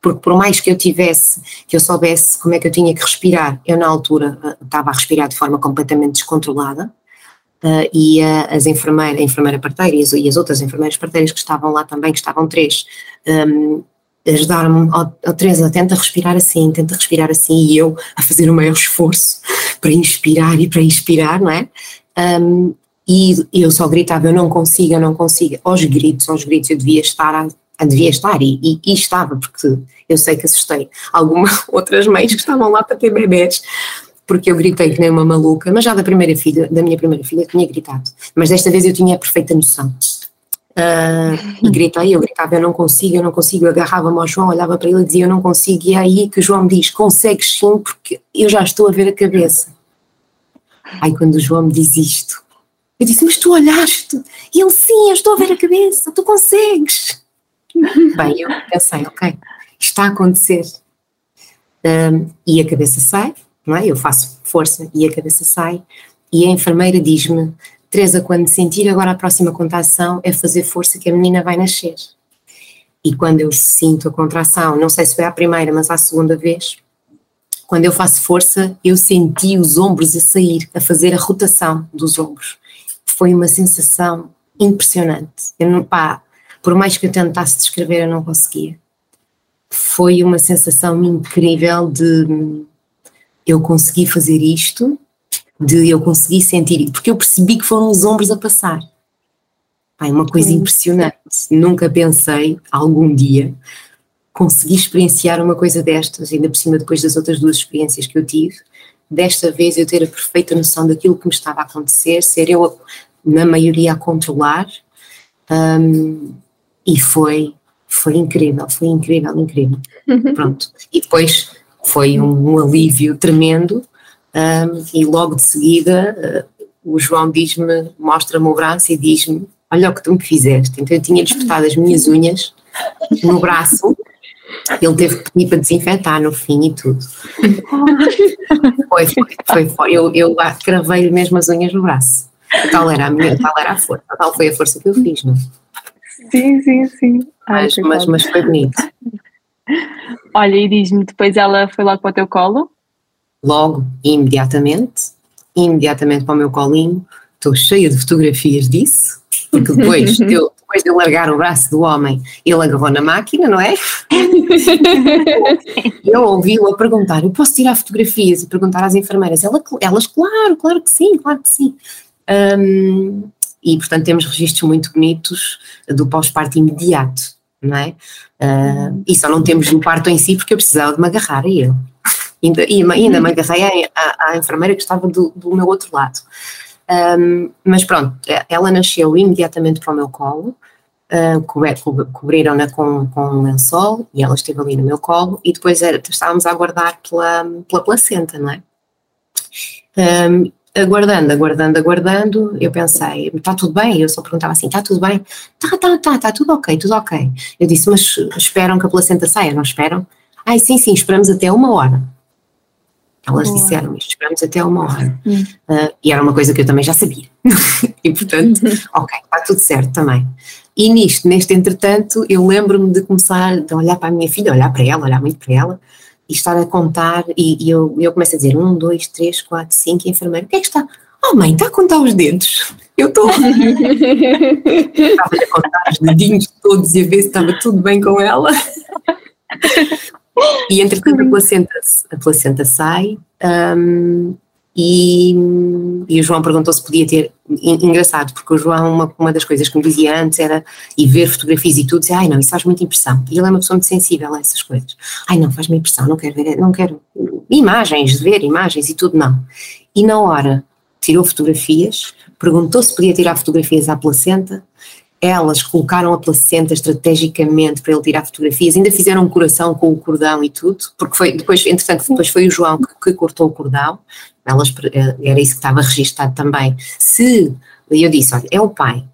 porque por mais que eu tivesse, que eu soubesse como é que eu tinha que respirar, eu na altura eh, estava a respirar de forma completamente descontrolada, Uh, e uh, as enfermeiras, a enfermeira parteira e as, as, outras enfermeiras parteiras que estavam lá também, que estavam três, um, ajudaram-me, oh, Teresa, tenta respirar assim, tenta respirar assim, e eu a fazer o maior esforço para inspirar e para expirar, não é? Um, e eu só gritava, eu não consigo, eu não consigo, aos gritos, aos gritos, eu devia estar, a, a devia estar, e, e, e, estava, porque eu sei que assustei algumas outras mães que estavam lá para ter bebés, porque eu gritei que nem uma maluca, mas já da primeira filha, da minha primeira filha, tinha gritado. Mas desta vez eu tinha a perfeita noção. Uh, e gritei, eu gritava, eu não consigo, eu não consigo, eu agarrava-me ao João, olhava para ele e dizia, eu não consigo, e é aí que o João me diz, consegues sim, porque eu já estou a ver a cabeça. Aí quando o João me diz isto, eu disse, mas tu olhaste? E ele, sim, eu estou a ver a cabeça, tu consegues. Bem, eu pensei, ok, está a acontecer. Um, e a cabeça sai, não é? Eu faço força e a cabeça sai, e a enfermeira diz-me: Teresa, quando sentir agora a próxima contração, é fazer força que a menina vai nascer. E quando eu sinto a contração, não sei se foi a primeira, mas a segunda vez, quando eu faço força, eu senti os ombros a sair, a fazer a rotação dos ombros. Foi uma sensação impressionante. Eu não, pá, por mais que eu tentasse descrever, eu não conseguia. Foi uma sensação incrível de eu consegui fazer isto, de eu conseguir sentir, porque eu percebi que foram os ombros a passar. é uma coisa impressionante. Nunca pensei algum dia conseguir experienciar uma coisa destas, ainda por cima depois das outras duas experiências que eu tive. Desta vez eu ter a perfeita noção daquilo que me estava a acontecer, ser eu, na maioria, a controlar. Um, e foi, foi incrível, foi incrível, incrível. Pronto. E depois foi um, um alívio tremendo. Um, e logo de seguida uh, o João diz-me, mostra-me o braço e diz-me: Olha o que tu me fizeste. Então eu tinha disputado as minhas unhas no braço ele teve que pedir para desinfetar no fim e tudo. foi, foi, foi, foi. Eu, eu mesmo as unhas no braço. Tal era a minha, tal era a força, tal foi a força que eu fiz, não? Sim, sim, sim. Mas, mas, mas foi bonito. Olha, e diz-me, depois ela foi logo para o teu colo? Logo, imediatamente, imediatamente para o meu colinho. Estou cheia de fotografias disso, porque depois eu, depois de largar o braço do homem, ele agarrou na máquina, não é? eu ouvi-o a perguntar: eu posso tirar fotografias e perguntar às enfermeiras? Ela, elas, claro, claro que sim, claro que sim. Um, e portanto temos registros muito bonitos do pós-parto imediato, não é? Uh, e só não temos do parto em si porque eu precisava de me agarrar a ele. Ainda, ainda me agarrei à, à enfermeira que estava do, do meu outro lado. Um, mas pronto, ela nasceu imediatamente para o meu colo, uh, co cobriram-na com, com um lençol e ela esteve ali no meu colo e depois era, estávamos a aguardar pela, pela placenta, não é? Um, aguardando, aguardando, aguardando, eu pensei, está tudo bem? Eu só perguntava assim, está tudo bem? Está, está, está, está tudo ok, tudo ok. Eu disse, mas esperam que a placenta saia, não esperam? Ai, sim, sim, esperamos até uma hora. Elas Boa. disseram isto, esperamos até uma hora. Uh, e era uma coisa que eu também já sabia. e portanto, ok, está tudo certo também. E nisto, neste entretanto, eu lembro-me de começar a olhar para a minha filha, olhar para ela, olhar muito para ela, e estar a contar, e, e eu, eu começo a dizer um, dois, três, quatro, cinco, e a enfermeira, o que é que está? Oh mãe, está a contar os dedos. Eu estou. estava a contar os dedinhos todos e a ver se estava tudo bem com ela. E entretanto a placenta, a placenta sai um, e, e, o João perguntou se podia ter, engraçado, porque o João, uma, uma das coisas que me dizia antes era, e ver fotografias e tudo, dizia, ai não, isso faz muita impressão, e ele é uma pessoa muito sensível a essas coisas, ai não, faz-me impressão, não quero ver, não quero imagens, ver imagens e tudo, não. E na hora tirou fotografias, perguntou se podia tirar fotografias à placenta, elas colocaram a placenta estrategicamente para ele tirar fotografias, ainda fizeram um coração com o cordão e tudo, porque foi depois, entretanto, depois foi o João que, que cortou o cordão, elas, eh, era isso que estava registado também. Se, eu disse, olha, é o pai,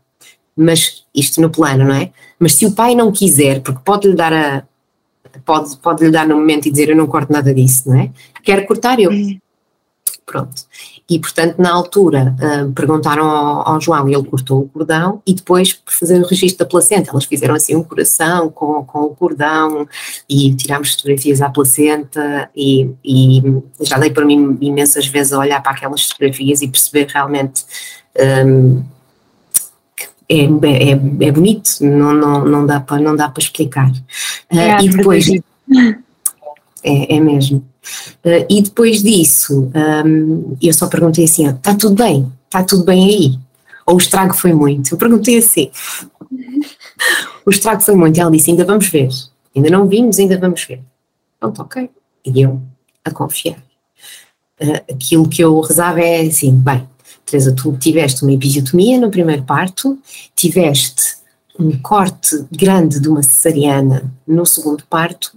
mas isto no plano, não é? Mas se o pai não quiser, porque pode lhe dar a, pode, pode lhe dar no momento e dizer eu não corto nada disso, não é? Quer cortar eu. Pronto. E, portanto, na altura uh, perguntaram ao, ao, João e ele cortou o cordão e depois, por fazer o registro da placenta, elas fizeram assim um coração com, com o cordão e tirámos fotografias à placenta e, e já dei para mim imensas vezes a olhar para aquelas fotografias e perceber realmente um, é, é, é, bonito, não, não, não, dá para, não dá para explicar. Uh, é, e depois... É, é mesmo. Uh, e depois disso, um, eu só perguntei assim: está tudo bem? Está tudo bem aí? Ou o estrago foi muito? Eu perguntei assim. o estrago foi muito. Ela disse: ainda vamos ver. Ainda não vimos, ainda vamos ver. Pronto, ok. E eu a confiar. Uh, aquilo que eu rezava é assim: bem, Teresa, tu tiveste uma episiotomia no primeiro parto, tiveste um corte grande de uma cesariana no segundo parto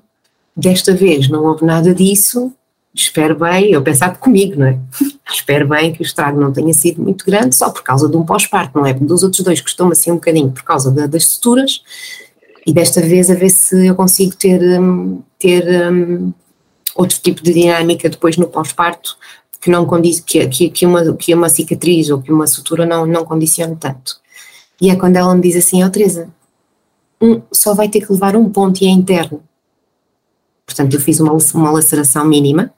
Desta vez não houve nada disso, espero bem, eu pensava comigo, não é? espero bem que o estrago não tenha sido muito grande só por causa de um pós-parto, não é? Dos outros dois costumam assim um bocadinho por causa da, das suturas e desta vez a ver se eu consigo ter, hum, ter um, outro tipo de dinâmica depois no pós-parto que não condiz, que, que, que, uma, que uma cicatriz ou que uma sutura não, não condicione tanto. E é quando ela me diz assim, ó oh, Teresa, um, só vai ter que levar um ponto e é interno. Portanto, eu fiz uma, uma laceração mínima,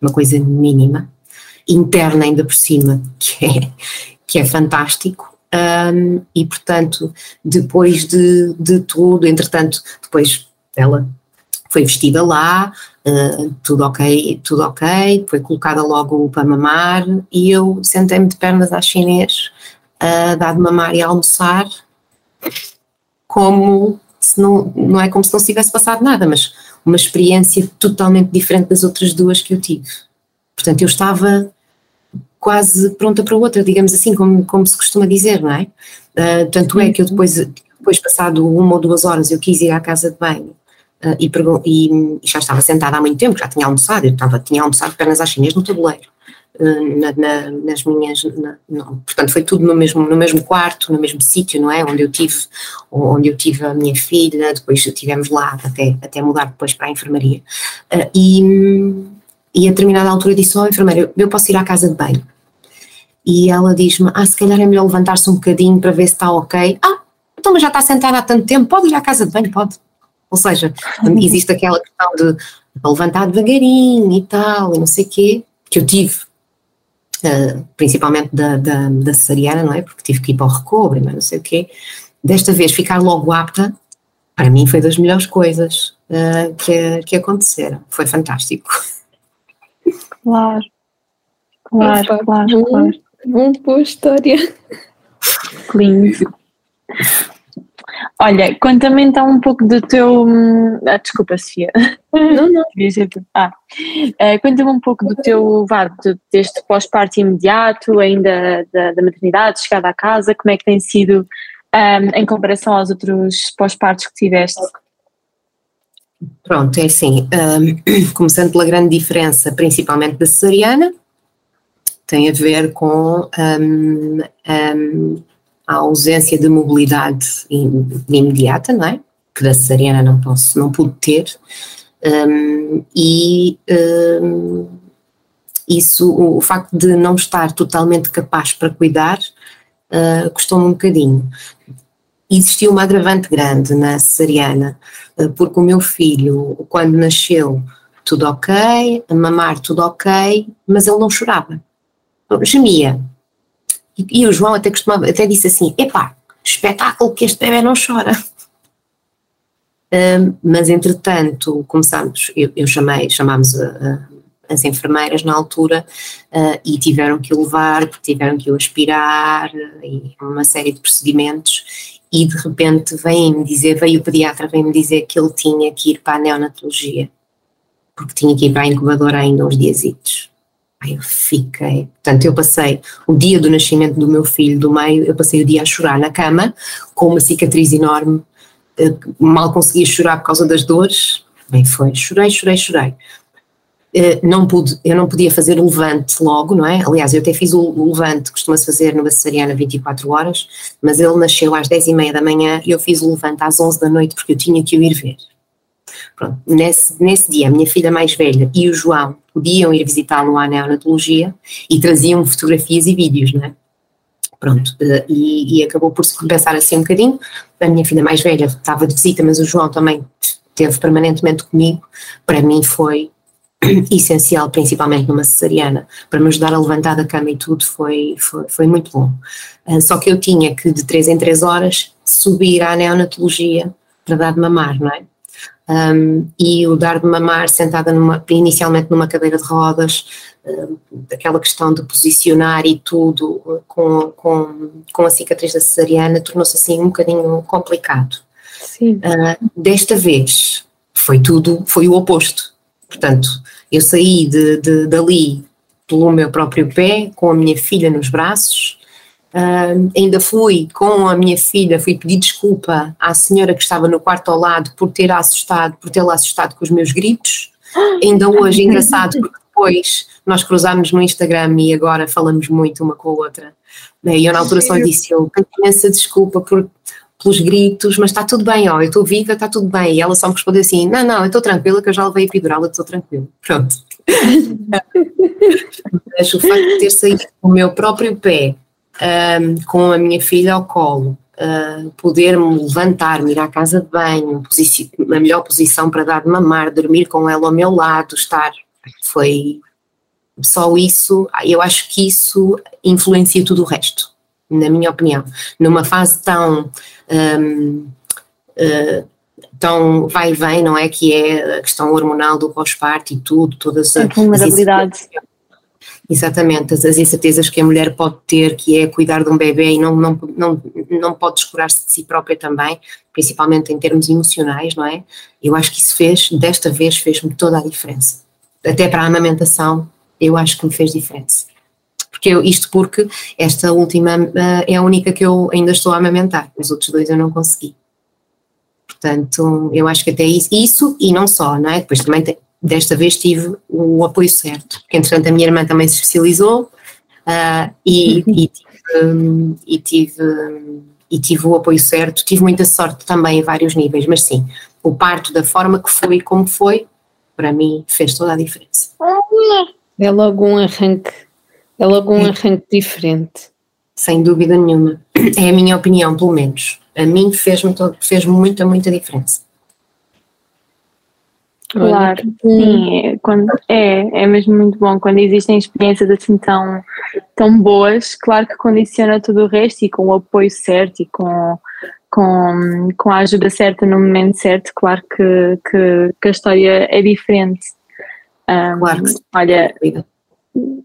uma coisa mínima, interna ainda por cima, que é, que é fantástico. Um, e portanto, depois de, de tudo, entretanto, depois ela foi vestida lá, uh, tudo ok, tudo ok, foi colocada logo para mamar e eu sentei-me de pernas à chinês a uh, dar de mamar e almoçar como se não, não é como se não se tivesse passado nada, mas uma experiência totalmente diferente das outras duas que eu tive. Portanto, eu estava quase pronta para outra, digamos assim, como, como se costuma dizer, não é? Uh, tanto é que eu depois, depois, passado uma ou duas horas, eu quis ir à casa de banho uh, e, e, já estava sentada há muito tempo, já tinha almoçado, eu estava, tinha almoçado pernas às chinas no tabuleiro. Uh, na, na, nas minhas, na, portanto foi tudo no mesmo, no mesmo quarto, no mesmo sítio, não é? Onde eu tive, onde eu tive a minha filha, depois estivemos lá até, até mudar depois para a enfermaria. Uh, e, e a determinada altura disse ao enfermeiro, eu posso ir à casa de banho? E ela diz-me, ah, se calhar é melhor levantar-se um bocadinho para ver se está ok. Ah, então mas já está sentada há tanto tempo, pode ir à casa de banho, pode. Ou seja, existe aquela questão de levantar devagarinho e tal, e não sei o quê, que eu tive, principalmente da, da, da cesariana, não é? Porque tive que ir para o recobre, mas não sei o quê. Desta vez ficar logo apta, para mim foi das melhores coisas uh, que, que aconteceram. Foi fantástico. Claro. Claro, Opa, claro, claro. Muito boa história. Lindo. Olha, conta-me então um pouco do teu. Hum, ah, desculpa, Sofia. Não, não. Ah, uh, conta-me um pouco do teu. Vá, deste pós-parto imediato, ainda da, da, maternidade, chegada à casa, como é que tem sido um, em comparação aos outros pós-partos que tiveste? Pronto, é assim. Um, começando pela grande diferença, principalmente da cesariana, tem a ver com um, a ausência de mobilidade imediata, não é? Que da cesariana não posso, não pude ter, um, e um, isso, o, o, facto de não estar totalmente capaz para cuidar, uh, custou-me um bocadinho. Existiu uma agravante grande na cesariana, uh, porque o meu filho, quando nasceu, tudo ok, a mamar tudo ok, mas ele não chorava gemia. E, e, o João até costumava, até disse assim: epá, espetáculo que este bebê não chora. Mas entretanto começamos, eu, eu chamei, chamámos as enfermeiras na altura uh, e tiveram que o levar, porque tiveram que o aspirar e uma série de procedimentos e de repente vem-me dizer, veio o pediatra, vem-me dizer que ele tinha que ir para a neonatologia, porque tinha que ir para a incubadora ainda uns diazitos. Aí eu fiquei. Portanto, eu passei o dia do nascimento do meu filho, do meio, eu passei o dia a chorar na cama, com uma cicatriz enorme, eh, mal conseguia chorar por causa das dores. Bem, foi, chorei, chorei, chorei. Eh, não pude, eu não podia fazer o levante logo, não é? Aliás, eu até fiz o levante, costuma-se fazer no cesariana 24 horas, mas ele nasceu às 10 e meia da manhã e eu fiz o levante às 11 da noite porque eu tinha que o ir ver. Pronto, nesse, nesse dia, a minha filha mais velha e o João podiam ir visitá-lo à neonatologia e traziam fotografias e vídeos, não é? Pronto, eh, e, e, acabou por se compensar assim um bocadinho. A minha filha mais velha estava de visita, mas o João também esteve permanentemente comigo. Para mim foi essencial, principalmente numa cesariana, para me ajudar a levantar da cama e tudo, foi, foi, foi muito bom. Uh, só que eu tinha que, de 3 em 3 horas, subir à neonatologia para dar de mamar, não é? Um, e o dar de mamar sentada numa, inicialmente numa cadeira de rodas, um, aquela questão de posicionar e tudo com, com, com a cicatriz da cesariana tornou-se assim um bocadinho complicado. Sim. Uh, desta vez foi tudo, foi o oposto. Portanto, eu saí de, de, dali pelo meu próprio pé, com a minha filha nos braços, Uh, ainda fui com a minha filha, fui pedir desculpa à senhora que estava no quarto ao lado por ter assustado, por tê-la assustado com os meus gritos. Ainda hoje, engraçado, porque depois nós cruzámos no Instagram e agora falamos muito uma com a outra. Né? E eu na altura só disse, eu peço desculpa por, pelos gritos, mas está tudo bem, ó, eu estou viva, está tudo bem. E ela só me respondeu assim, não, não, eu estou tranquila que eu já levei a epidural, eu estou tranquila. Pronto. mas o facto de ter saído com o meu próprio pé um, com a minha filha ao colo, uh, poder-me levantar-me, ir à casa de banho, a melhor posição para dar de mamar, dormir com ela ao meu lado, estar. Foi só isso, eu acho que isso influencia tudo o resto, na minha opinião. Numa fase tão. Um, uh, tão vai e vem, não é? Que é a questão hormonal do pós-parto e tudo, todas as. A vulnerabilidade Exatamente, as, as incertezas que a mulher pode ter, que é cuidar de um bebê e não, não, não, não pode descurar-se de si própria também, principalmente em termos emocionais, não é? Eu acho que isso fez, desta vez, fez-me toda a diferença. Até para a amamentação, eu acho que me fez diferença. Porque eu, isto porque esta última uh, é a única que eu ainda estou a amamentar, os outros dois eu não consegui. Portanto, eu acho que até isso, isso e não só, não é? Depois também te, desta vez tive o apoio certo, porque entretanto a minha irmã também se especializou uh, e, uhum. e, tive, e, tive, e tive o apoio certo, tive muita sorte também em vários níveis, mas sim, o parto da forma que foi e como foi, para mim fez toda a diferença. É logo um arranque, é logo um arranque diferente. Sem dúvida nenhuma, é a minha opinião, pelo menos. A mim fez-me fez muita, muita diferença. Claro, sim, é, quando, é, é mesmo muito bom quando existem experiências assim tão, tão boas, claro que condiciona tudo o resto e com o apoio certo e com, com, com a ajuda certa no momento certo, claro que, que, que a história é diferente. Um, claro que Olha,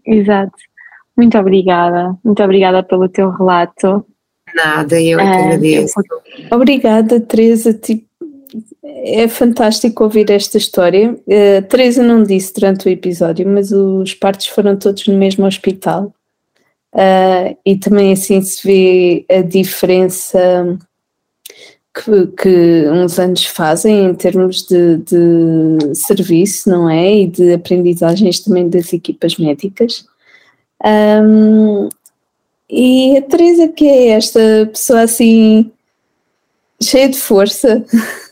exato. Muito obrigada, muito obrigada pelo teu relato. Nada, eu é que agradeço. Obrigada, Teresa. Tipo, é fantástico ouvir esta história. Uh, Teresa não disse durante o episódio, mas os partos foram todos no mesmo hospital. Uh, e também assim se vê a diferença que, que uns anos fazem em termos de, de, serviço, não é? E de aprendizagens também das equipas médicas. Um, e a Teresa, que é esta pessoa assim, cheia de força,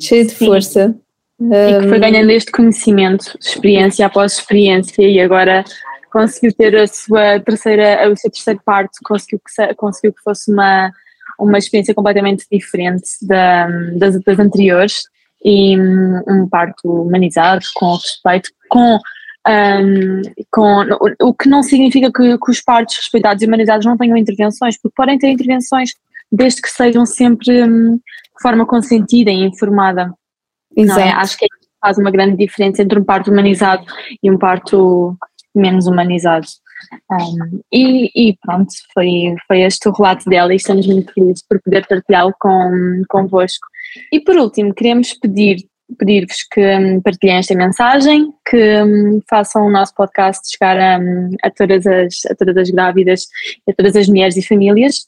cheia de Sim. força. E que foi ganhando este conhecimento, experiência após experiência, e agora conseguiu ter a sua terceira, o seu terceiro parto, conseguiu que, conseguiu que fosse uma uma experiência completamente diferente da, das, das anteriores e um, um parto humanizado, com respeito, com um, com, o, que não significa que, que, os partos respeitados e humanizados não tenham intervenções, porque podem ter intervenções desde que sejam sempre um, de forma consentida e informada. É? Exato. É? Acho que faz uma grande diferença entre um parto humanizado e um parto menos humanizado. Um, e, e, pronto, foi, foi este o relato dela e estamos muito felizes por poder partilhá-lo com, convosco. E por último, queremos pedir pedir-vos que um, partilhem esta mensagem, que um, façam o nosso podcast chegar a, um, a, todas as, a todas as grávidas, a todas as mulheres e famílias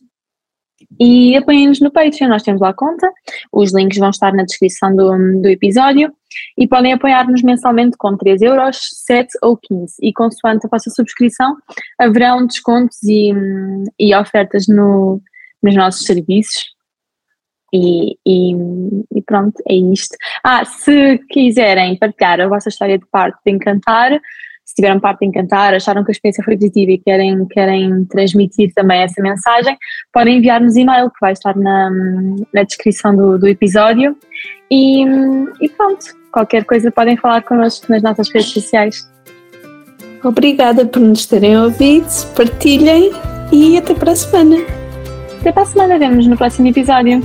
e apoiem-nos no Patreon, nós temos lá a conta, os links vão estar na descrição do, do episódio e podem apoiar-nos mensalmente com 3 euros, 7 ou 15 e consoante a vossa subscrição haverão descontos e, e ofertas no, nos nossos serviços e, e, e, pronto, é isto. Ah, se quiserem partilhar a vossa história de parto de encantar, se tiveram parte de encantar, acharam que a experiência foi positiva e querem, querem transmitir também essa mensagem, podem enviar-nos e-mail que vai estar na, na descrição do, do episódio. E, e pronto, qualquer coisa podem falar connosco nas nossas redes sociais. Obrigada por nos terem ouvido, partilhem e até para a semana. Até para a semana, vemos no próximo episódio.